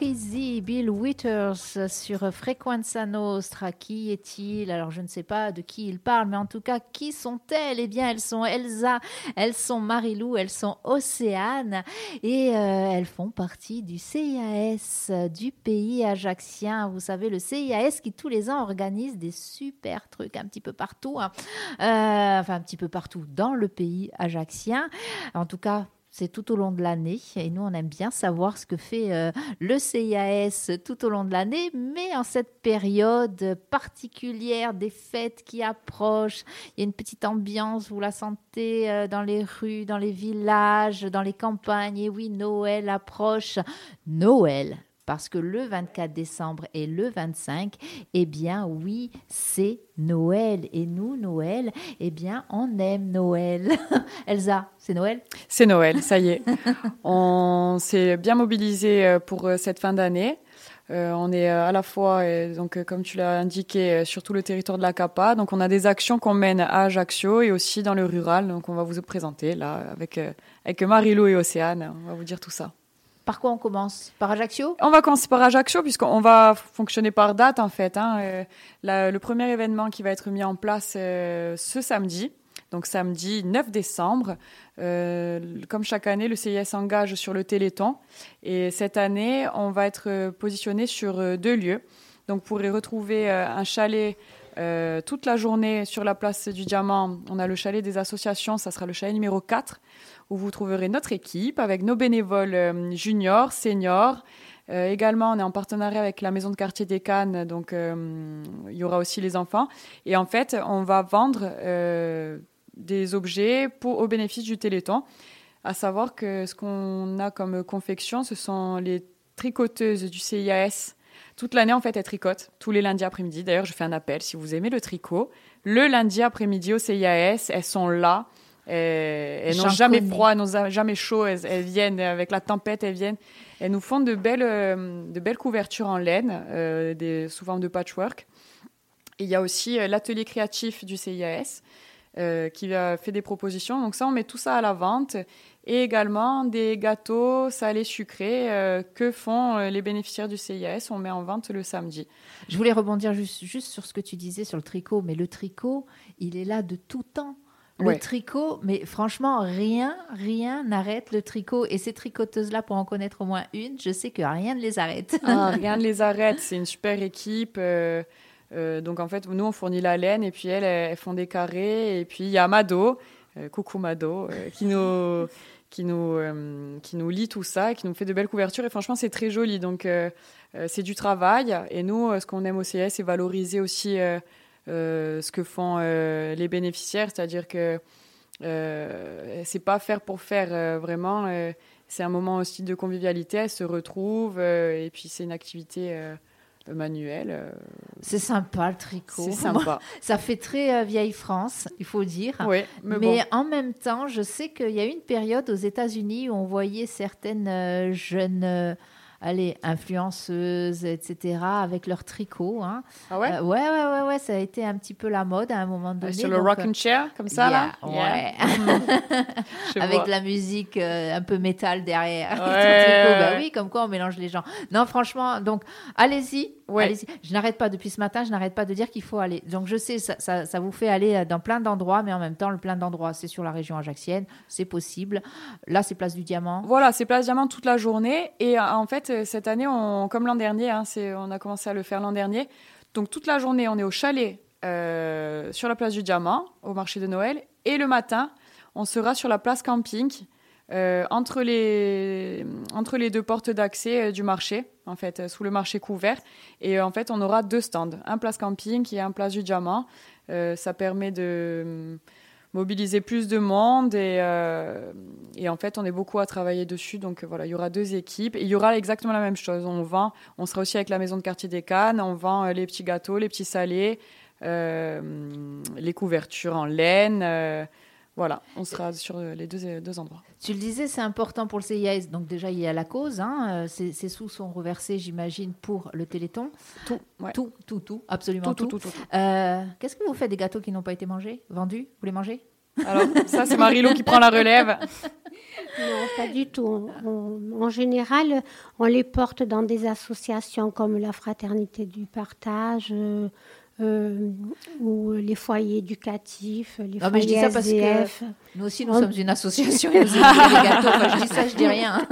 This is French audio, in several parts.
Bill Withers sur Frequenza Nostra. Qui est-il? Alors, je ne sais pas de qui il parle, mais en tout cas, qui sont-elles? Eh bien, elles sont Elsa, elles sont Marilou, elles sont Océane et euh, elles font partie du CIAS du pays ajaxien. Vous savez, le CIAS qui tous les ans organise des super trucs un petit peu partout, hein. euh, enfin un petit peu partout dans le pays ajaxien. En tout cas, c'est tout au long de l'année. Et nous, on aime bien savoir ce que fait euh, le CIAS tout au long de l'année. Mais en cette période particulière des fêtes qui approchent, il y a une petite ambiance, vous la sentez euh, dans les rues, dans les villages, dans les campagnes. Et oui, Noël approche. Noël, parce que le 24 décembre et le 25, eh bien oui, c'est Noël. Et nous, Noël, eh bien, on aime Noël. Elsa, c'est Noël? C'est Noël, ça y est. on s'est bien mobilisé euh, pour euh, cette fin d'année. Euh, on est à la fois, donc comme tu l'as indiqué, sur tout le territoire de la CAPA. Donc on a des actions qu'on mène à Ajaccio et aussi dans le rural. Donc on va vous présenter là avec, avec Marilou et Océane. On va vous dire tout ça. Par quoi on commence? Par Ajaccio? On va commencer par Ajaccio puisqu'on va fonctionner par date en fait. Hein. Euh, le premier événement qui va être mis en place euh, ce samedi, donc samedi 9 décembre. Euh, comme chaque année, le CIS engage sur le Téléthon. Et cette année, on va être positionné sur deux lieux. Donc, vous pourrez retrouver un chalet toute la journée sur la place du Diamant. On a le chalet des associations, ça sera le chalet numéro 4 où vous trouverez notre équipe avec nos bénévoles euh, juniors, seniors. Euh, également, on est en partenariat avec la maison de quartier des Cannes, donc euh, il y aura aussi les enfants. Et en fait, on va vendre des objets pour, au bénéfice du Téléthon. À savoir que ce qu'on a comme confection, ce sont les tricoteuses du CIAS. Toute l'année, en fait, elles tricotent tous les lundis après-midi. D'ailleurs, je fais un appel si vous aimez le tricot. Le lundi après-midi au CIAS, elles sont là elles n'ont jamais froid, elles n'ont jamais chaud. Elles, viennent avec la tempête, elles viennent. Elles nous font de belles, euh, de belles couvertures en laine, euh, des, sous forme de patchwork. il y a aussi euh, l'atelier créatif du CIAS qui a fait des propositions. Donc ça, on met tout ça à la vente. Et également des gâteaux salés sucrés que font les bénéficiaires du CIAS. On met en vente le samedi. Je voulais rebondir juste, juste sur ce que tu disais sur le tricot. Mais le tricot, il est là de tout temps. Le tricot, mais franchement, rien, rien n'arrête le tricot. Et ces tricoteuses-là, pour en connaître au moins une, je sais que rien ne les arrête. Ah, rien ne les arrête. C'est une super équipe. Euh, euh, donc en fait, nous, on fournit la laine et puis elles, elles font des carrés. Et puis il y a Mado, euh, coucou Mado, qui nous qui nous qui nous lit tout ça, qui nous fait de belles couvertures. Et franchement, c'est très joli. Donc c'est du travail. Et nous, ce qu'on aime au CS, c'est valoriser aussi euh, ce que font euh, les bénéficiaires, c'est-à-dire que euh, c'est pas faire pour faire vraiment. c'est un moment aussi de convivialité, elles se retrouvent et puis c'est une activité manuelle. C'est sympa le tricot. C'est sympa. ça fait très vieille France, il faut dire. Oui, mais, en même temps, je sais qu'il y a eu une période aux États-Unis où on voyait certaines jeunes allez, influenceuses, etc., avec leur tricot. Hein. Ah ouais, euh, ouais, ouais, ouais, ouais, ça a été un petit peu la mode à un moment donné. sur le rocking chair, comme ça, là? Ouais. avec la musique euh, un peu métal derrière. Ouais. bah oui, comme quoi on mélange les gens. Non, franchement, donc allez-y. Ouais. je n'arrête pas depuis ce matin, je n'arrête pas de dire qu'il faut aller. Donc je sais, ça, ça, ça, vous fait aller dans plein d'endroits, mais en même temps, le plein d'endroits, c'est sur la région ajaxienne, c'est possible. Là, c'est Place du Diamant. Voilà, c'est Place Diamant toute la journée. Et euh, en fait, euh, cette année, comme l'an dernier, hein, on a commencé à le faire l'an dernier. Donc toute la journée, on est au chalet euh, sur la place du Diamant, au marché de Noël. Et le matin, on sera sur la place camping, euh, entre, les, entre les deux portes d'accès du marché, en fait, sous le marché couvert. Et en fait, on aura deux stands, un place camping et un place du Diamant. ça permet de mobiliser plus de monde et, euh, et, en fait on est beaucoup à travailler dessus. Donc voilà il y aura deux équipes et il y aura exactement la même chose. On vend on sera aussi avec la maison de quartier des Cannes on vend euh, les petits gâteaux les petits salés euh, les couvertures en laine voilà, on sera sur les deux, deux endroits. Tu le disais, c'est important pour le CIS. Donc déjà, il y a la cause. Hein, ces, sous sont reversés, j'imagine, pour le Téléthon. Tout, tout, tout, tout, absolument tout. Qu'est-ce que vous faites des gâteaux qui n'ont pas été mangés, vendus? Vous les mangez? Alors, ça, c'est Marilou qui prend la relève. Non, pas du tout. en général, on les porte dans des associations comme la Fraternité du Partage, euh, euh, ou les foyers éducatifs, les non, foyers mais je dis ça parce que nous aussi nous sommes une association. Nous je dis ça, je dis rien.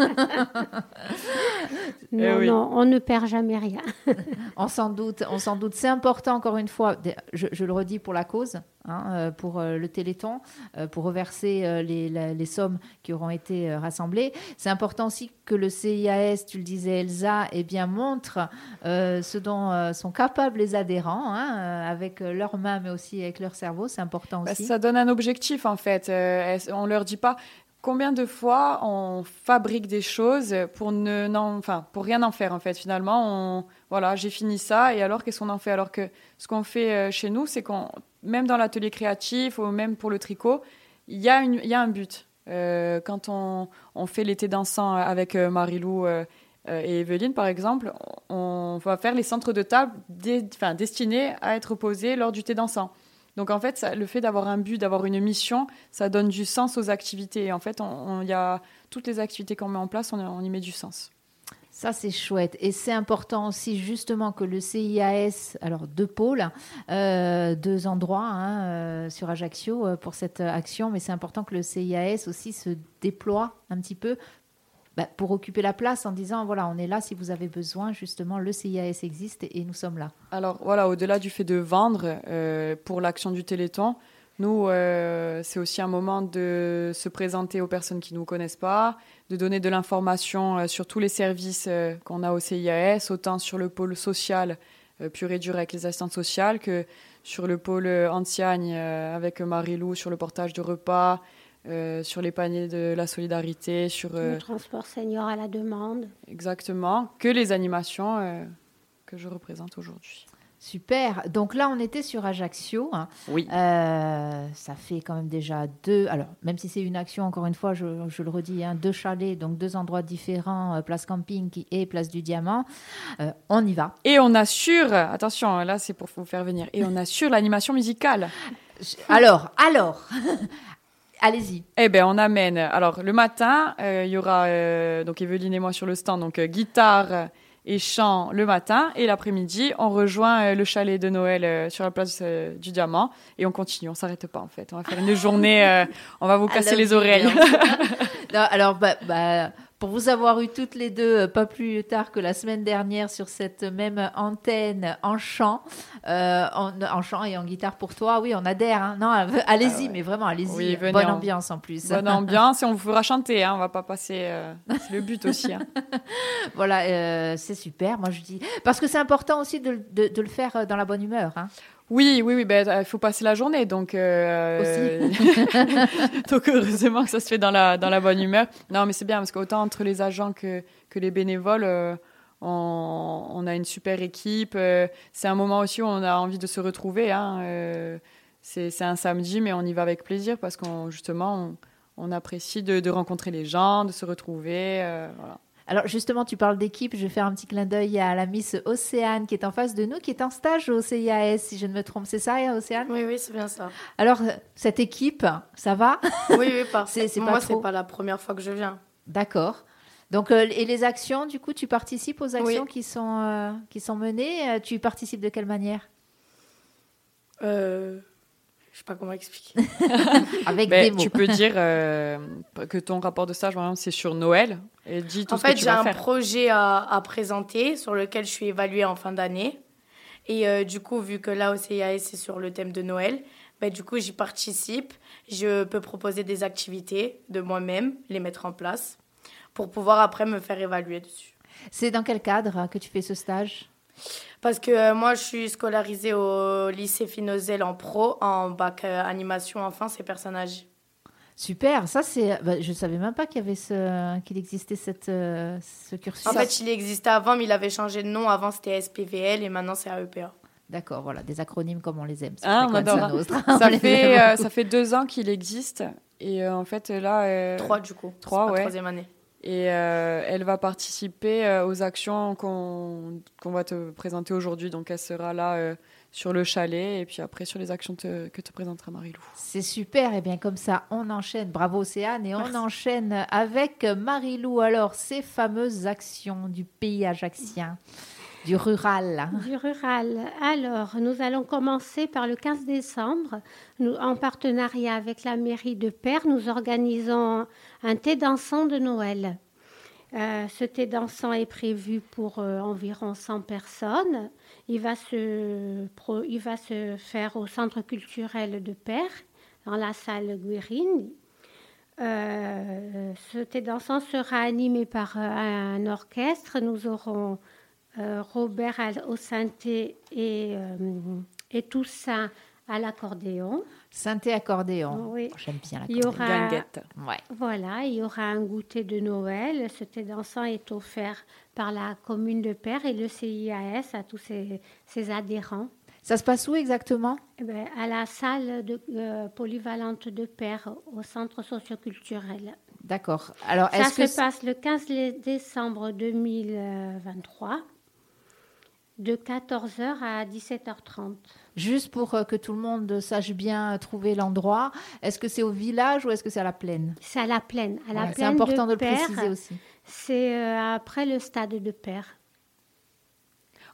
non, eh non, on ne perd jamais rien. on s'en doute, on s'en doute. C'est important encore une fois. Je, je, le redis pour la cause. Hein, euh, pour euh, le Téléthon, pour reverser les, les, sommes qui auront été rassemblées. C'est important aussi que le CIAS, tu le disais Elsa, eh bien, montre ce dont sont capables les adhérents. Hein, euh, avec euh, leurs mains, mais aussi avec leur cerveau. C'est important bah, aussi. ça donne un objectif, en fait. Euh, on leur dit pas combien de fois on fabrique des choses pour ne enfin pour rien en faire en fait finalement. On, voilà j'ai fini ça et alors qu'est-ce qu'on en fait? Alors que ce qu'on fait chez nous c'est qu'on même dans l'atelier créatif ou même pour le tricot il y a y a un but. Quand on, on fait l'été dansant avec Marilou euh, et Evelyne, par exemple, on va faire les centres de table destinés à être posés lors du thé dansant. Donc en fait, le fait d'avoir un but, d'avoir une mission, ça donne du sens aux activités. Et en fait, on, y a toutes les activités qu'on met en place, on, y met du sens. Ça, c'est chouette. Et c'est important aussi, justement, que le CIAS, alors deux pôles, euh, deux endroits hein, euh, sur Ajaccio pour cette action, mais c'est important que le CIAS aussi se déploie un petit peu bah, pour occuper la place en disant voilà, on est là si vous avez besoin, justement, le CIAS existe et, nous sommes là. Alors voilà, au-delà du fait de vendre euh, pour l'action du Téléthon, nous, euh, c'est aussi un moment de se présenter aux personnes qui ne nous connaissent pas, de donner de l'information euh, sur tous les services qu'on a au CIAS, autant sur le pôle social pur et dur avec les assistantes sociales que sur le pôle Antiagne avec Marie-Lou sur le portage de repas, euh, sur les paniers de la solidarité, sur... le euh, transport senior à la demande. Exactement, que les animations euh, que je représente aujourd'hui. Super. Donc là, on était sur Ajaccio. Hein. Oui. ça fait quand même déjà deux. Alors, même si c'est une action, encore une fois, je, le redis, hein, deux chalets, donc deux endroits différents, place camping et place du Diamant. on y va. Et on assure, attention, là, c'est pour vous faire venir. Et on assure l'animation musicale. Alors, alors, Allez-y. Eh bien, on amène. Alors, le matin, euh, il y aura euh, donc Evelyne et moi sur le stand, donc euh, guitare et chant le matin. Et l'après-midi, on rejoint le chalet de Noël sur la place du Diamant. Et on continue, on s'arrête pas en fait. On va faire une journée, on va vous casser les oreilles. alors, bah, bah pour vous avoir eu toutes les deux, euh, pas plus tard que la semaine dernière, sur cette même antenne en chant, euh, en, chant et en guitare pour toi, oui, on adhère. Hein. Non, allez-y, ah mais vraiment, allez-y. Bonne ambiance en plus. Bonne ambiance et on vous fera chanter. Hein. On va pas passer. Euh, c'est le but aussi. Hein. voilà, c'est super. Moi, je dis parce que c'est important aussi de, de, le faire dans la bonne humeur. Oui, oui, oui, ben, il faut passer la journée, donc, euh, donc heureusement que ça se fait dans la, dans la bonne humeur. Non, mais c'est bien, parce qu'autant entre les agents que, que les bénévoles, euh, on, on, a une super équipe. Euh, c'est un moment aussi où on a envie de se retrouver. Hein, c'est un samedi, mais on y va avec plaisir, parce qu'on justement, on, on apprécie de, de, rencontrer les gens, de se retrouver. voilà. Alors justement, tu parles d'équipe, je vais faire un petit clin d'œil à la Miss Océane qui est en face de nous, qui est en stage au CIAS, si je ne me trompe. C'est ça, Océane? Oui, oui, c'est bien ça. Alors, cette équipe, ça va? Oui, oui, parfait. c'est, Moi, ce n'est pas la première fois que je viens. D'accord. Donc, euh, et les actions, du coup, tu participes aux actions qui, sont, euh, qui sont menées? Euh, tu participes de quelle manière? Je sais pas comment expliquer. Avec ben, des mots. Tu peux dire euh, que ton rapport de stage, c'est sur Noël. Et dis tout en fait, j'ai un projet à, présenter sur lequel je suis évaluée en fin d'année. Et euh, du coup, vu que là, au CIAS, c'est sur le thème de Noël, ben, du coup, j'y participe. Je peux proposer des activités de moi-même, les mettre en place, pour pouvoir après me faire évaluer dessus. C'est dans quel cadre que tu fais ce stage? Parce que euh, moi, je suis scolarisée au lycée Finozel en pro, en bac euh, animation enfance et personnages. Super, ça c'est. Bah, je ne savais même pas qu'il y avait ce... qu'il existait cette, euh, ce cursus. En fait, il existait avant, mais il avait changé de nom. Avant, c'était SPVL et maintenant, c'est AEPA. D'accord, voilà, des acronymes comme on les aime. Ah, on adore. ça, fait, ça fait deux ans qu'il existe. Et en fait, là. Trois, du coup. Trois, ouais. troisième année. Et elle va participer aux actions qu'on va te présenter aujourd'hui. Donc elle sera là sur le chalet et puis après sur les actions que te présentera Marie-Lou. C'est super. Et bien comme ça, on enchaîne. Bravo Océane. Et on enchaîne avec Marie-Lou. Alors, ces fameuses actions du pays ajaxien. Du rural. Du rural. Alors, nous allons commencer par le 15 décembre. En partenariat avec la mairie de Père, nous organisons un thé dansant de Noël. Euh, ce thé dansant est prévu pour euh, environ 100 personnes. Il va, se, il va se faire au centre culturel de Père, dans la salle Guérine. Euh, ce thé dansant sera animé par un orchestre. Nous aurons Robert au synthé et, euh, et Toussaint à l'accordéon. Synthé accordéon. Oui. Oh, j'aime bien il y aura, ouais. Voilà, il y aura un goûter de Noël. Ce thé dansant est offert par la commune de Père et le CIAS à tous ses, adhérents. Ça se passe où exactement? Eh ben, À la salle de, euh, polyvalente de Père, au centre socioculturel. D'accord. Alors, ça se passe le 15 décembre 2023 de 14h à 17h30. Juste pour euh, que tout le monde sache bien trouver l'endroit, est-ce que c'est au village ou est-ce que c'est à la plaine? C'est à la plaine. À la c'est important de, le préciser aussi. C'est euh, après le stade de Père.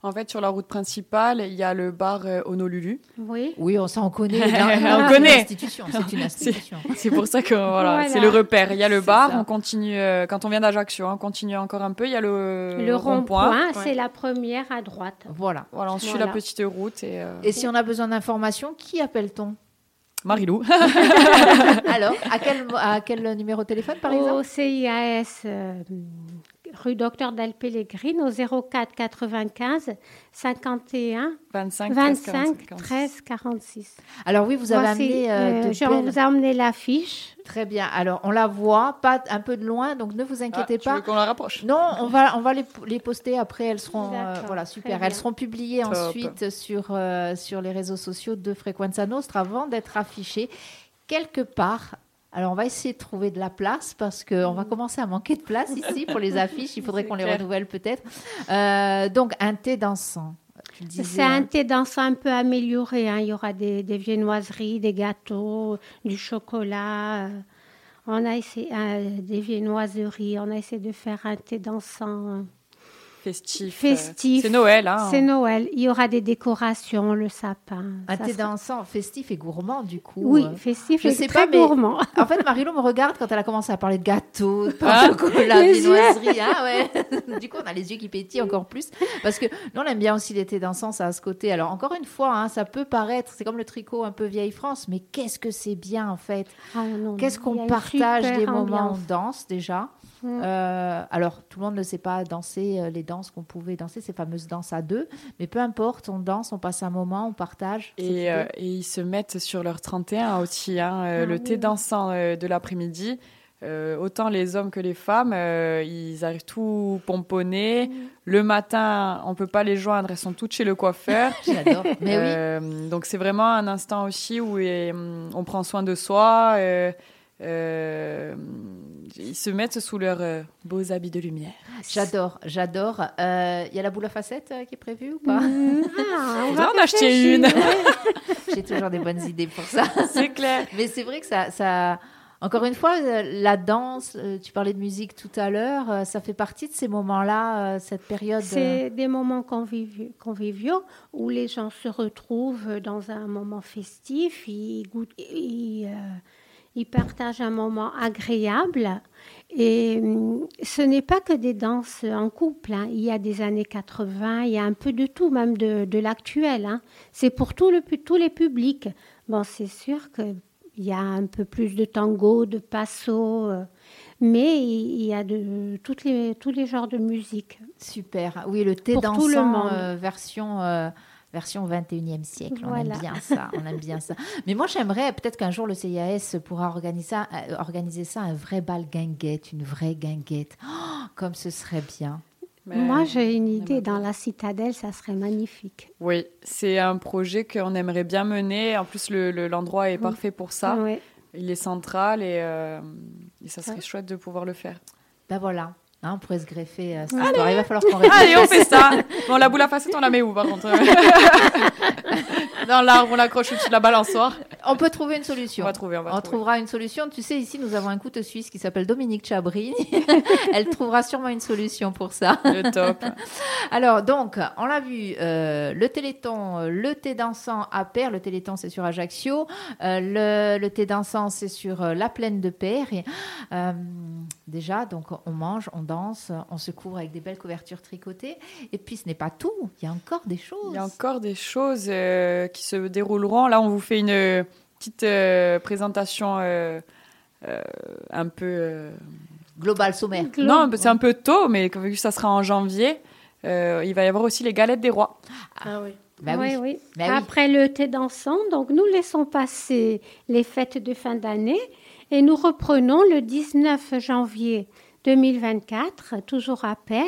En fait, sur la route principale, il y a le bar euh, Honolulu. Oui. Oui, on s'en connaît. on connaît. C'est une institution. C'est pour ça que voilà, c'est le repère. Il y a le bar, on continue. Euh, quand on vient d'Ajaccio, on continue encore un peu. Il y a le, le rond-point. c'est la première à droite. Voilà. Voilà, on suit la petite route. Et, euh, et si on a besoin d'informations, qui appelle-t-on? Marilou. Alors, à quel, à quel numéro de téléphone, par exemple? Au CIAS rue Docteur Del Pellegrino au 04 95 51 25, 25 13 46. Alors oui, vous avez amené euh, euh on vous a amené l'affiche. Très bien. Alors on la voit, pas un peu de loin, donc ne vous inquiétez ah, pas. Tu veux qu'on la rapproche? Non, on va on va les, les poster après. Elles seront euh, voilà super. Elles seront publiées ensuite sur euh, sur les réseaux sociaux de Frequenza Nostra avant d'être affichées quelque part alors, on va essayer de trouver de la place parce qu'on va commencer à manquer de place ici pour les affiches. Il faudrait qu'on les renouvelle peut-être. Euh, donc, un thé dansant. C'est un thé dansant un peu amélioré. Hein. Il y aura des, viennoiseries, des gâteaux, du chocolat. On a essayé euh, des viennoiseries. On a essayé de faire un thé dansant festif. Festif. C'est Noël. Hein. C'est Noël. Il y aura des décorations, le sapin. Un thé dansant, festif et gourmand, du coup. Oui, festif Je et sais très pas, gourmand. En fait, Marilo me regarde quand elle a commencé à parler de gâteaux, de pain ah, chocolat, des noiseries. Hein, ouais. du coup, on a les yeux qui pétillent encore plus. Parce que nous, on aime bien aussi les thés dansants, ça a ce côté. Alors, encore une fois, hein, ça peut paraître, c'est comme le tricot un peu vieille France, mais qu'est-ce que c'est bien, en fait. Ah, qu'est-ce qu'on partage des moments on danse, déjà? Euh, alors, tout le monde ne sait pas danser euh, les danses qu'on pouvait danser, ces fameuses danses à deux, mais peu importe, on danse, on passe un moment, on partage. Et, euh, ils se mettent sur leur 31 aussi, hein, ah le thé dansant de l'après-midi. autant les hommes que les femmes, ils arrivent tout pomponnés. Le matin, on peut pas les joindre, elles sont toutes chez le coiffeur. J'adore. Mais oui. Donc c'est vraiment un instant aussi où on prend soin de soi. Euh, ils se mettent sous leurs euh, beaux habits de lumière. J'adore, j'adore. Il euh, y a la boule à facettes qui est prévue ou pas? Mmh. ah, On va en acheter une. J'ai toujours des bonnes idées pour ça. C'est clair. Mais c'est vrai que ça, ça, encore une fois, la danse, tu parlais de musique tout à l'heure, ça fait partie de ces moments-là, cette période. C'est des moments conviviaux, où les gens se retrouvent dans un moment festif, ils, goûtent, ils, ils partagent un moment agréable. Et hum, ce n'est pas que des danses en couple. Hein. Il y a des années 80, il y a un peu de tout, même de, de l'actuel. Hein. C'est pour tout le, tous les publics. Bon, c'est sûr qu'il y a un peu plus de tango, de passo, euh, mais il y a de toutes les, tous les genres de musique. Super. Oui, le thé dansant euh, version... Euh, version 21e siècle. On aime bien ça, on aime bien ça. Mais moi, j'aimerais peut-être qu'un jour le CIAS pourra organiser ça, euh, organiser ça, un vrai bal guinguette, une vraie guinguette. Oh, comme ce serait bien. moi, j'ai une idée. Dans la citadelle, ça serait magnifique. Oui, c'est un projet qu'on aimerait bien mener. En plus, l'endroit est parfait pour ça. Il est central et, euh, et ça serait chouette de pouvoir le faire. Ben voilà. Hein, on pourrait se greffer euh, cette histoire. Il va falloir qu'on Allez, on fait ça. Bon, la boule à facettes, on la met où, par contre? Dans l'arbre, on l'accroche au-dessus de la balançoire. On peut trouver une solution. On va trouver, on va On trouver. trouvera une solution. Tu sais, ici, nous avons un couteau suisse qui s'appelle Dominique Chabry. Elle trouvera sûrement une solution pour ça. Le top. Alors, donc, on l'a vu, euh, le téléthon, euh, le thé dansant à Père, le téléthon c'est sur Ajaccio, euh, le, le thé dansant c'est sur euh, la plaine de Père. Et, déjà, donc, on mange, on danse, on se couvre avec des belles couvertures tricotées. Et puis, ce n'est pas tout, il y a encore des choses. Il y a encore des choses euh, qui se dérouleront. Là, on vous fait une euh, petite euh, présentation euh, euh, un peu. euh, Global sommaire. Non, c'est un peu tôt, mais vu que ça sera en janvier, euh, il va y avoir aussi les galettes des rois. Ah oui. Bah oui, oui. oui. Bah oui. Après le thé dansant, donc nous laissons passer les fêtes de fin d'année et nous reprenons le 19 janvier 2024, toujours à Père,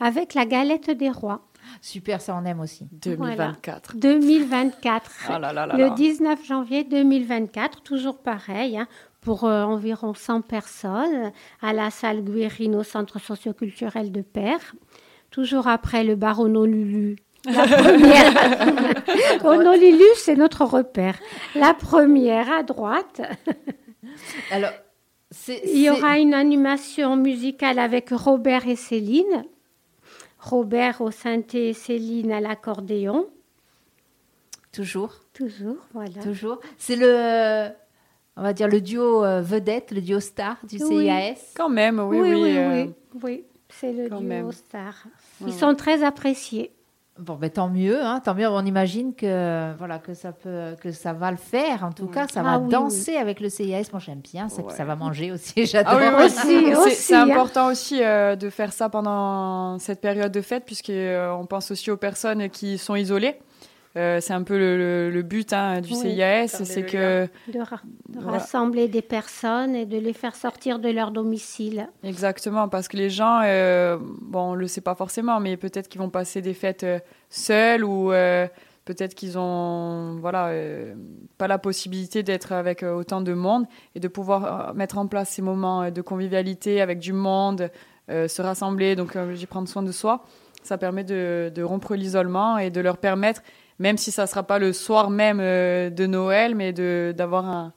avec la galette des rois. Super, ça on aime aussi. 2024. 2024. Ah là là là le là. 19 janvier 2024, toujours pareil, hein, pour euh, environ 100 personnes, à la salle Guérine au centre socioculturel de Père. Toujours après le bar Honolulu. La première. Honolulu, c'est notre repère. La première à droite. Alors, c'est. Il y aura une animation musicale avec Robert et Céline. Robert au synthé et Céline à l'accordéon. Toujours. Toujours, voilà. Toujours. C'est le, on va dire le duo euh, vedette, le duo star du Oui. CIAS. Quand même, oui, oui. oui, oui, euh, oui, oui. C'est le quand duo même. star. Ouais, Ils sont très appréciés. Bon, ben tant mieux, hein, tant mieux. On imagine que voilà que ça peut, que ça va le faire. En tout cas, ça va Ah oui, danser avec le CIAS. Moi, j'aime bien. Ça, Ouais. ça va manger aussi. J'adore. Ah oui, oui, Aussi, c'est- aussi, C'est hein. important aussi euh, de faire ça pendant cette période de fête, puisqu'on pense aussi aux personnes qui sont isolées. Euh, c'est un peu le, le- le but hein, du Oui. CIAS, c'est que De, ra- de Voilà. rassembler des personnes et de les faire sortir de leur domicile. exactement parce que les gens, euh, bon, on le sait pas forcément, mais peut-être qu'ils vont passer des fêtes euh, seuls ou euh, peut-être qu'ils ont, voilà, euh, pas la possibilité d'être avec euh, autant de monde et de pouvoir euh, mettre en place ces moments de convivialité avec du monde, euh, se rassembler, donc euh, j'y prendre soin de soi. Ça permet de, de rompre l'isolement et de leur permettre, même si ça sera pas le soir même euh, de Noël, mais de- d'avoir un,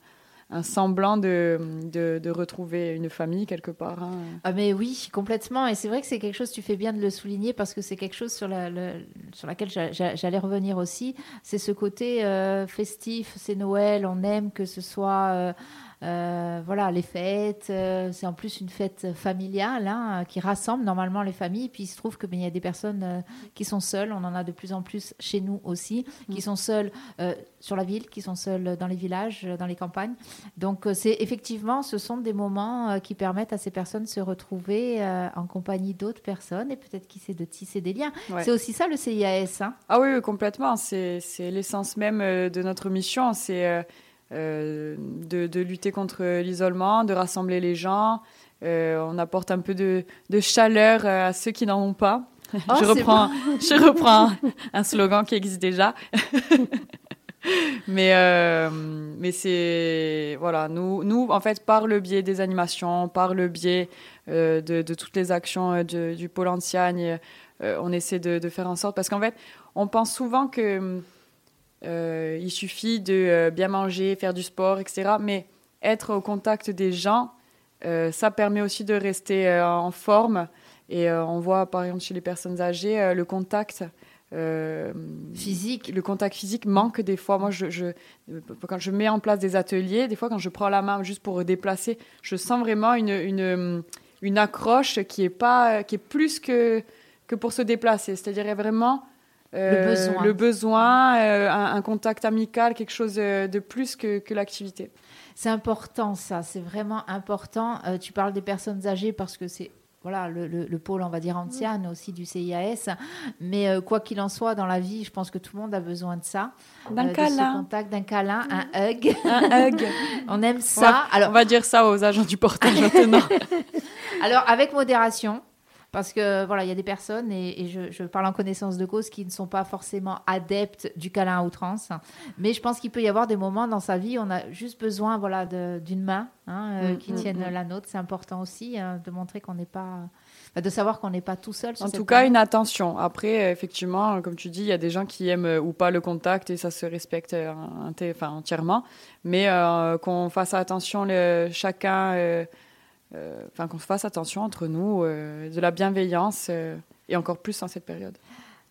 un semblant de, de, de retrouver une famille quelque part. hein. Ah mais oui, complètement. Et c'est vrai que c'est quelque chose, tu fais bien de le souligner, parce que c'est quelque chose sur, la, sur laquelle j'a- j'a- j'allais revenir aussi. C'est ce côté euh, festif, c'est Noël, on aime que ce soit... euh, euh, voilà, les fêtes, euh, c'est en plus une fête familiale hein, qui rassemble normalement les familles. Puis il se trouve qu'il y a des personnes euh, qui sont seules, on en a de plus en plus chez nous aussi, qui sont seules sur la ville, qui sont seules dans les villages, dans les campagnes. Donc euh, c'est effectivement, ce sont des moments euh, qui permettent à ces personnes de se retrouver euh, en compagnie d'autres personnes et peut-être qui sait de tisser des liens. Ouais. C'est aussi ça le CIAS. Hein Ah oui, oui, complètement. C'est l'essence même de notre mission. C'est euh, de, de lutter contre l'isolement, de rassembler les gens. Euh, on apporte un peu de, de chaleur à ceux qui n'en ont pas. Oh, je, reprends, je reprends un slogan qui existe déjà. mais euh, mais c'est voilà nous nous en fait par le biais des animations par le biais euh, de, toutes les actions euh, du pôle Antiagne euh, on essaie de, faire en sorte parce qu'en fait on pense souvent que il suffit de bien manger faire du sport etc mais être au contact des gens ça permet aussi de rester en forme. Et on voit par exemple chez les personnes âgées le contact euh, Physique. le contact physique manque des fois. Moi, je, je, quand je mets en place des ateliers, des fois, quand je prends la main juste pour déplacer, je sens vraiment une, une, une accroche qui est, pas, qui est plus que, que pour se déplacer. C'est-à-dire il y a vraiment euh, Le besoin. le besoin, euh, un, un contact amical, quelque chose euh, de plus que, que l'activité. C'est important, ça. C'est vraiment important. Euh, tu parles des personnes âgées parce que c'est voilà le, le- le pôle, on va dire, ancien aussi du CIAS. Mais euh, quoi qu'il en soit, dans la vie, je pense que tout le monde a besoin de ça. D'un Euh, de ce câlin. contact, d'un câlin, un hug. Un hug. on aime ça. On Alors, va dire ça aux agents du portage maintenant. Alors, avec modération, Parce que voilà, il y a des personnes, et, je, parle en connaissance de cause, qui ne sont pas forcément adeptes du câlin à outrance. Mais je pense qu'il peut y avoir des moments dans sa vie où on a juste besoin voilà, d'une main hein, euh, mm, qui mm, tienne mm. la nôtre. C'est important aussi hein, de montrer qu'on n'est pas de savoir qu'on n'est pas tout seul. en tout cas, une attention. Après, effectivement, comme tu dis, il y a des gens qui aiment euh, ou pas le contact et ça se respecte euh, enfin, entièrement. Mais euh, qu'on fasse attention le, chacun, enfin qu'on fasse attention entre nous, de la bienveillance et encore plus en cette période.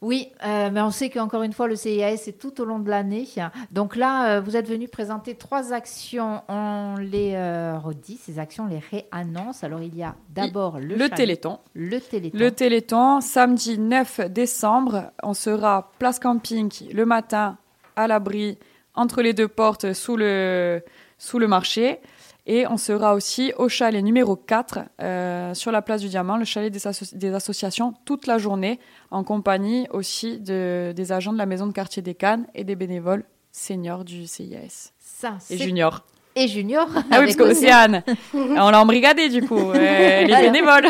Oui, euh, mais on sait qu'encore une fois, le CIAS, c'est tout au long de l'année. Donc là, euh, vous êtes venu présenter trois actions. On les euh, redit, ces actions, on les réannonce. Alors, il y a d'abord le, le Téléthon. Le Téléthon. Le Téléthon, samedi 9 décembre. On sera place camping le matin à l'abri entre les deux portes sous le, sous le marché. Et on sera aussi au chalet numéro 4 euh, sur la place du Diamant, le chalet des, associations, toute la journée, en compagnie aussi de, des agents de la maison de quartier des Cannes et des bénévoles seniors du CIS. Ça, et juniors. Et juniors. Ah oui, parce qu'Océane, on l'a embrigadé du coup, euh, les bénévoles.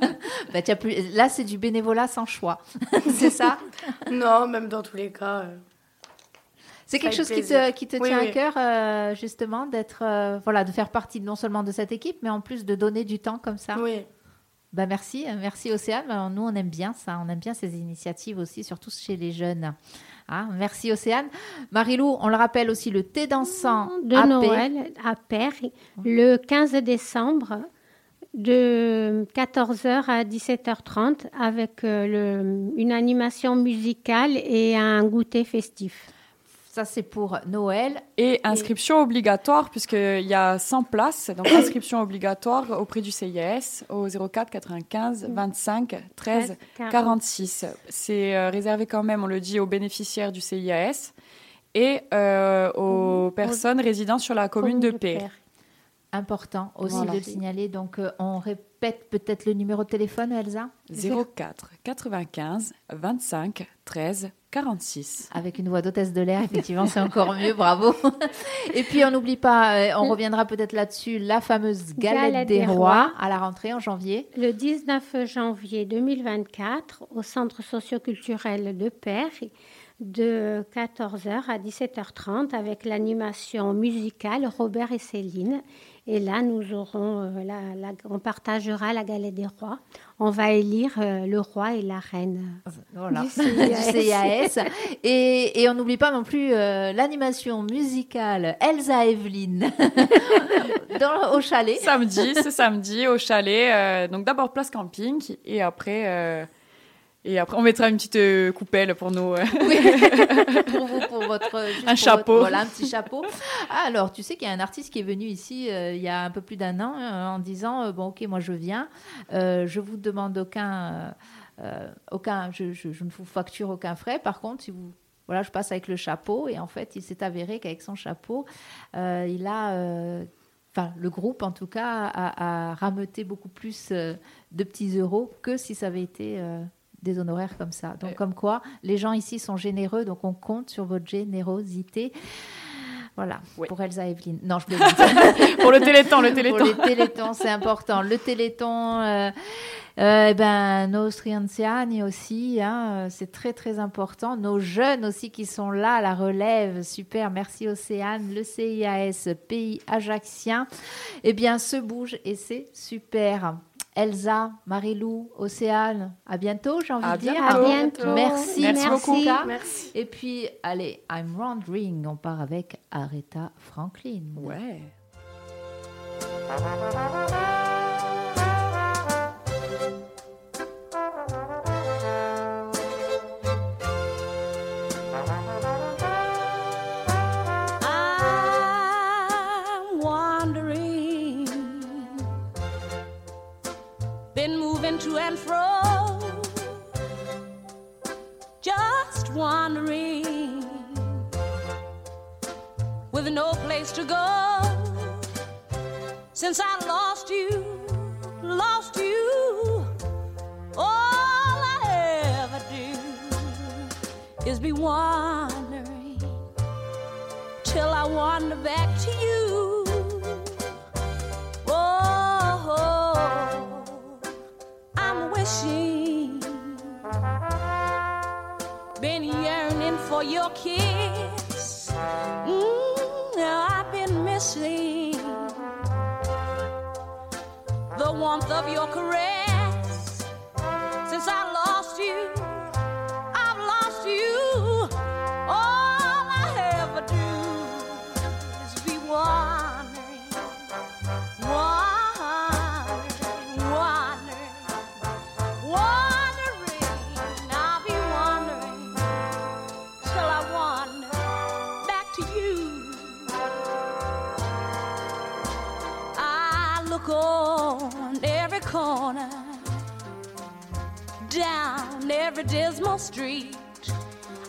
bah, plus... Là, c'est du bénévolat sans choix, c'est ça? Non, même dans tous les cas. Euh, c'est quelque chose qui te, qui te tient à cœur, euh, justement, d'être, euh, voilà, de faire partie non seulement de cette équipe, mais en plus de donner du temps comme ça? Oui. Bah merci, merci Océane. Nous, on aime bien ça, on aime bien ces initiatives aussi, surtout chez les jeunes. Ah, merci Océane. Marilou, on le rappelle aussi, le thé dansant de Noël à Père, le 15 décembre de 14h à 17h30 avec euh, le, une animation musicale et un goûter festif. Ça, c'est pour Noël. Et inscription obligatoire, puisqu'il y a 100 places. Donc, inscription obligatoire auprès du CIS au 04 95 25 13 46. C'est euh, réservé quand même, on le dit, aux bénéficiaires du CIS et euh, aux personnes résidant sur la commune de Père. Important aussi de le signaler. Donc, euh, on répète peut-être le numéro de téléphone, Elsa 04 95 25 13 46. Avec une voix d'hôtesse de l'air, effectivement, c'est encore mieux, bravo. Et puis, on n'oublie pas, euh, on reviendra peut-être là-dessus, la fameuse galette, des, rois, à la rentrée en janvier. Le 19 janvier 2024, au centre socioculturel de Père, de 14h à 17h30, avec l'animation musicale Robert et Céline. Et là, nous aurons, euh, la, on partagera la galette des rois. On va élire euh, le roi et la reine voilà. du CIAS. et, et, on n'oublie pas non plus euh, l'animation musicale Elsa Eveline au chalet. Samedi, ce samedi au chalet. donc d'abord place camping et après et après, on mettra une petite euh, coupelle pour nous. Euh. Oui, pour vous, pour votre. un chapeau. voilà, un petit chapeau. Alors, tu sais qu'il y a un artiste qui est venu ici euh, il y a un peu plus d'un an en disant Bon, ok, moi je viens, je vous demande aucun. aucun je, je, je, ne vous facture aucun frais. Par contre, si vous. Voilà, je passe avec le chapeau. Et en fait, il s'est avéré qu'avec son chapeau, il a enfin le groupe en tout cas, a, a rameuté beaucoup plus de petits euros que si ça avait été des honoraires comme ça. Donc, comme quoi, les gens ici sont généreux, donc on compte sur votre générosité. Voilà, pour Elsa Evelyn. Non, je plaisante. pour le téléthon, le téléthon. Pour le téléthon, c'est important. Le téléthon, euh, euh, eh ben, nos anziani aussi, hein, c'est très très important. Nos jeunes aussi qui sont là, la relève, super. Merci Océane, le CIAS, pays ajaxien, eh bien, se bouge et c'est super. Elsa, Marilou, Océane, à bientôt, j'ai envie de dire. À bientôt. Merci, merci, beaucoup. Merci. Et puis, allez, I'm Wondering, on part avec Aretha Franklin. Ouais. place to go since I lost you, lost you. All I ever do is be wandering till I wander back to you. Oh, I'm wishing, been yearning for your kiss. Mm. The warmth of your caress dismal street.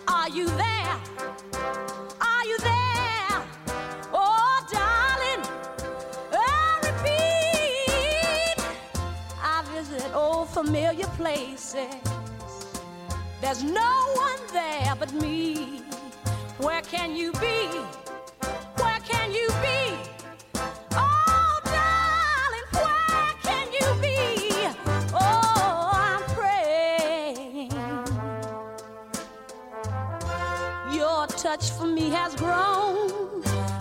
Are you there? Are you there? Oh, darling, I repeat. I visit old familiar places. There's no one there but me. Where can you be? Where can you be? Touch for me has grown,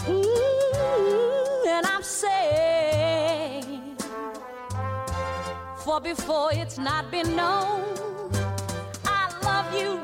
Mm, and I'm saying, for before it's not been known, I love you, I love you.